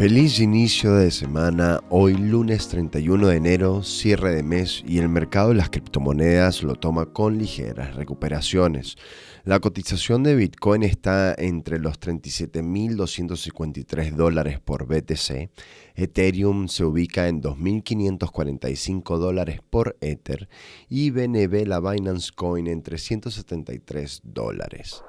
Feliz inicio de semana, hoy lunes 31 de enero, cierre de mes y el mercado de las criptomonedas lo toma con ligeras recuperaciones. La cotización de Bitcoin está entre los 37.253 dólares por BTC, Ethereum se ubica en 2.545 dólares por Ether y BNB la Binance Coin en 373 dólares.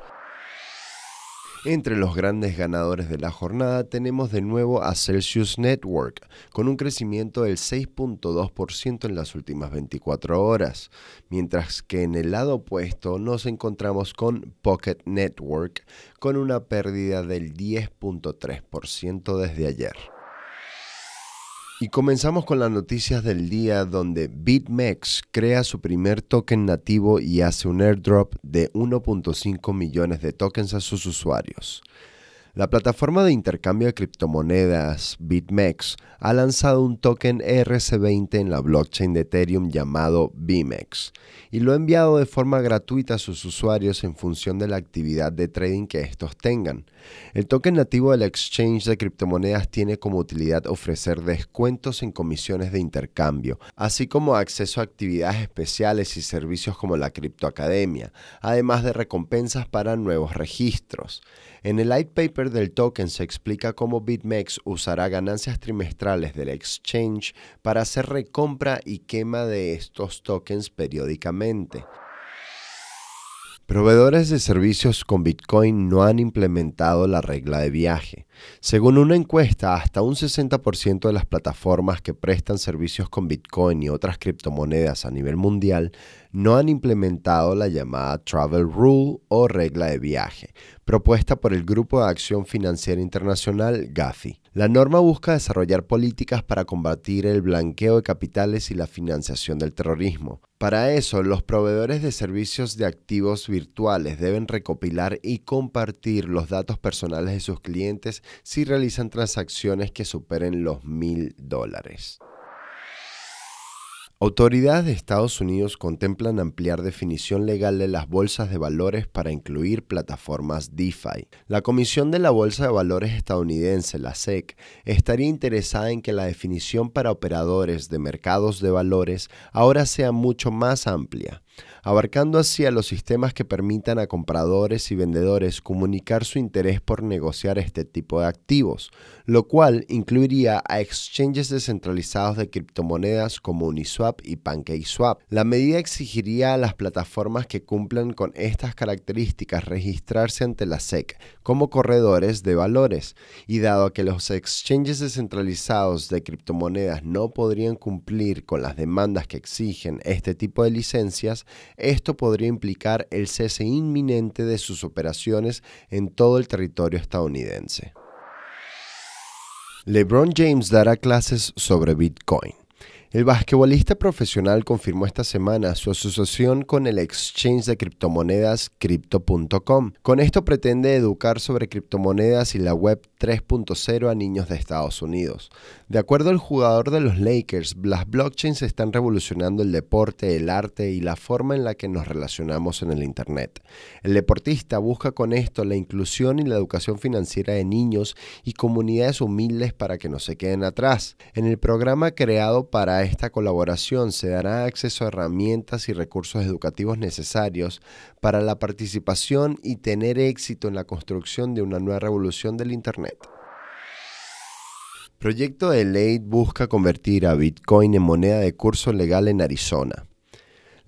Entre los grandes ganadores de la jornada tenemos de nuevo a Celsius Network, con un crecimiento del 6.2% en las últimas 24 horas, mientras que en el lado opuesto nos encontramos con Pocket Network, con una pérdida del 10.3% desde ayer. Y comenzamos con las noticias del día donde BitMEX crea su primer token nativo y hace un airdrop de 1.5 millones de tokens a sus usuarios. La plataforma de intercambio de criptomonedas BitMEX ha lanzado un token ERC20 en la blockchain de Ethereum llamado BIMEX y lo ha enviado de forma gratuita a sus usuarios en función de la actividad de trading que estos tengan. El token nativo del exchange de criptomonedas tiene como utilidad ofrecer descuentos en comisiones de intercambio, así como acceso a actividades especiales y servicios como la criptoacademia, además de recompensas para nuevos registros. En el light paper del token se explica cómo BitMEX usará ganancias trimestrales del exchange para hacer recompra y quema de estos tokens periódicamente. Proveedores de servicios con Bitcoin no han implementado la regla de viaje. Según una encuesta, hasta un 60% de las plataformas que prestan servicios con Bitcoin y otras criptomonedas a nivel mundial no han implementado la llamada Travel Rule o regla de viaje, propuesta por el Grupo de Acción Financiera Internacional GAFI. La norma busca desarrollar políticas para combatir el blanqueo de capitales y la financiación del terrorismo. Para eso, los proveedores de servicios de activos virtuales deben recopilar y compartir los datos personales de sus clientes si realizan transacciones que superen los mil dólares. Autoridades de Estados Unidos contemplan ampliar definición legal de las bolsas de valores para incluir plataformas DeFi. La Comisión de la Bolsa de Valores estadounidense, la SEC, estaría interesada en que la definición para operadores de mercados de valores ahora sea mucho más amplia abarcando así a los sistemas que permitan a compradores y vendedores comunicar su interés por negociar este tipo de activos, lo cual incluiría a exchanges descentralizados de criptomonedas como Uniswap y PancakeSwap. La medida exigiría a las plataformas que cumplan con estas características registrarse ante la SEC como corredores de valores, y dado que los exchanges descentralizados de criptomonedas no podrían cumplir con las demandas que exigen este tipo de licencias, esto podría implicar el cese inminente de sus operaciones en todo el territorio estadounidense. LeBron James dará clases sobre Bitcoin. El basquetbolista profesional confirmó esta semana su asociación con el exchange de criptomonedas Crypto.com. Con esto pretende educar sobre criptomonedas y la web 3.0 a niños de Estados Unidos. De acuerdo al jugador de los Lakers, las blockchains están revolucionando el deporte, el arte y la forma en la que nos relacionamos en el Internet. El deportista busca con esto la inclusión y la educación financiera de niños y comunidades humildes para que no se queden atrás. En el programa creado para esta colaboración se dará acceso a herramientas y recursos educativos necesarios para la participación y tener éxito en la construcción de una nueva revolución del Internet. Proyecto de ley busca convertir a Bitcoin en moneda de curso legal en Arizona.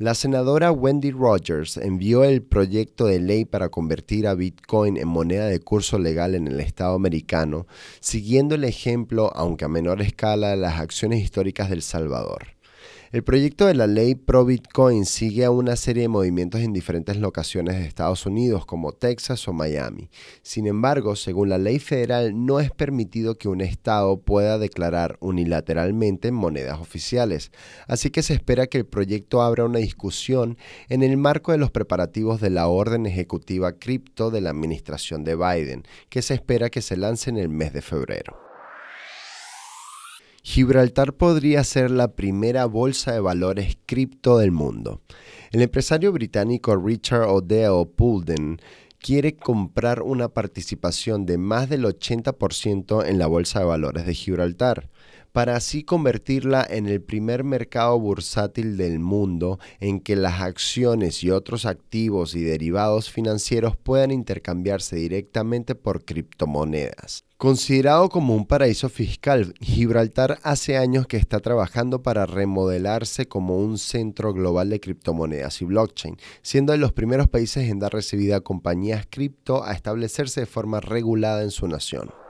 La senadora Wendy Rogers envió el proyecto de ley para convertir a Bitcoin en moneda de curso legal en el Estado americano, siguiendo el ejemplo, aunque a menor escala, de las acciones históricas del Salvador. El proyecto de la ley pro Bitcoin sigue a una serie de movimientos en diferentes locaciones de Estados Unidos como Texas o Miami. Sin embargo, según la ley federal, no es permitido que un estado pueda declarar unilateralmente monedas oficiales, así que se espera que el proyecto abra una discusión en el marco de los preparativos de la orden ejecutiva cripto de la administración de Biden, que se espera que se lance en el mes de febrero. Gibraltar podría ser la primera bolsa de valores cripto del mundo. El empresario británico Richard Odell Poulden quiere comprar una participación de más del 80% en la bolsa de valores de Gibraltar para así convertirla en el primer mercado bursátil del mundo en que las acciones y otros activos y derivados financieros puedan intercambiarse directamente por criptomonedas. Considerado como un paraíso fiscal, Gibraltar hace años que está trabajando para remodelarse como un centro global de criptomonedas y blockchain, siendo de los primeros países en dar recibida a compañías cripto a establecerse de forma regulada en su nación.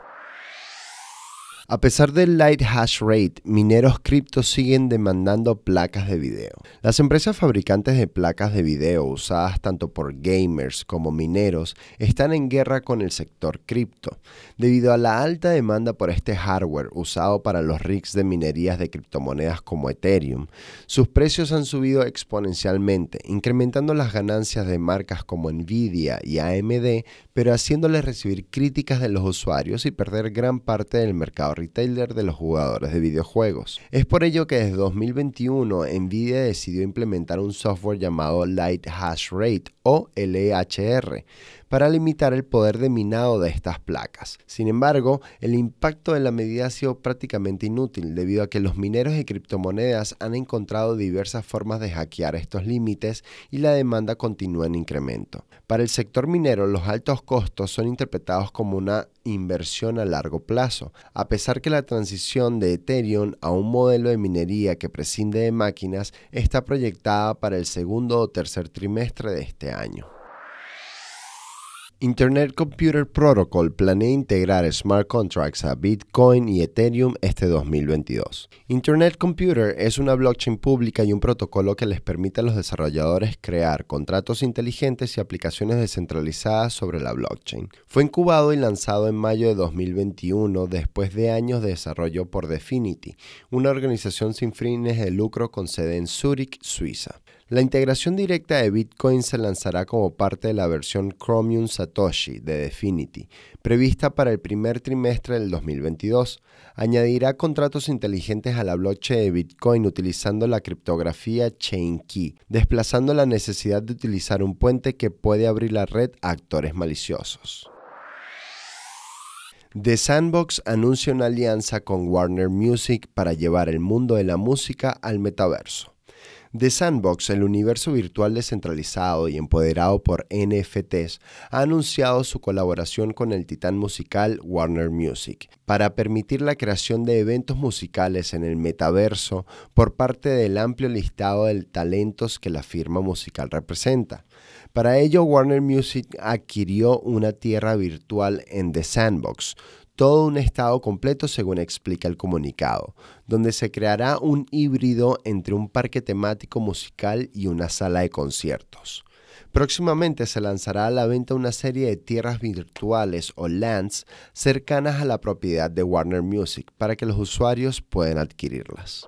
A pesar del light hash rate, mineros cripto siguen demandando placas de video. Las empresas fabricantes de placas de video usadas tanto por gamers como mineros están en guerra con el sector cripto, debido a la alta demanda por este hardware usado para los rigs de minerías de criptomonedas como Ethereum. Sus precios han subido exponencialmente, incrementando las ganancias de marcas como Nvidia y AMD, pero haciéndoles recibir críticas de los usuarios y perder gran parte del mercado retailer de los jugadores de videojuegos. Es por ello que desde 2021 Nvidia decidió implementar un software llamado Light Hash Rate o LHR para limitar el poder de minado de estas placas. Sin embargo, el impacto de la medida ha sido prácticamente inútil debido a que los mineros de criptomonedas han encontrado diversas formas de hackear estos límites y la demanda continúa en incremento. Para el sector minero, los altos costos son interpretados como una inversión a largo plazo, a pesar que la transición de Ethereum a un modelo de minería que prescinde de máquinas está proyectada para el segundo o tercer trimestre de este año. Internet Computer Protocol planea integrar smart contracts a Bitcoin y Ethereum este 2022. Internet Computer es una blockchain pública y un protocolo que les permite a los desarrolladores crear contratos inteligentes y aplicaciones descentralizadas sobre la blockchain. Fue incubado y lanzado en mayo de 2021 después de años de desarrollo por Definity, una organización sin fines de lucro con sede en Zurich, Suiza. La integración directa de Bitcoin se lanzará como parte de la versión Chromium Satoshi de Definity, prevista para el primer trimestre del 2022. Añadirá contratos inteligentes a la blockchain de Bitcoin utilizando la criptografía Chain Key, desplazando la necesidad de utilizar un puente que puede abrir la red a actores maliciosos. The Sandbox anuncia una alianza con Warner Music para llevar el mundo de la música al metaverso. The Sandbox, el universo virtual descentralizado y empoderado por NFTs, ha anunciado su colaboración con el titán musical Warner Music para permitir la creación de eventos musicales en el metaverso por parte del amplio listado de talentos que la firma musical representa. Para ello, Warner Music adquirió una tierra virtual en The Sandbox, todo un estado completo según explica el comunicado, donde se creará un híbrido entre un parque temático musical y una sala de conciertos. Próximamente se lanzará a la venta una serie de tierras virtuales o lands cercanas a la propiedad de Warner Music para que los usuarios puedan adquirirlas.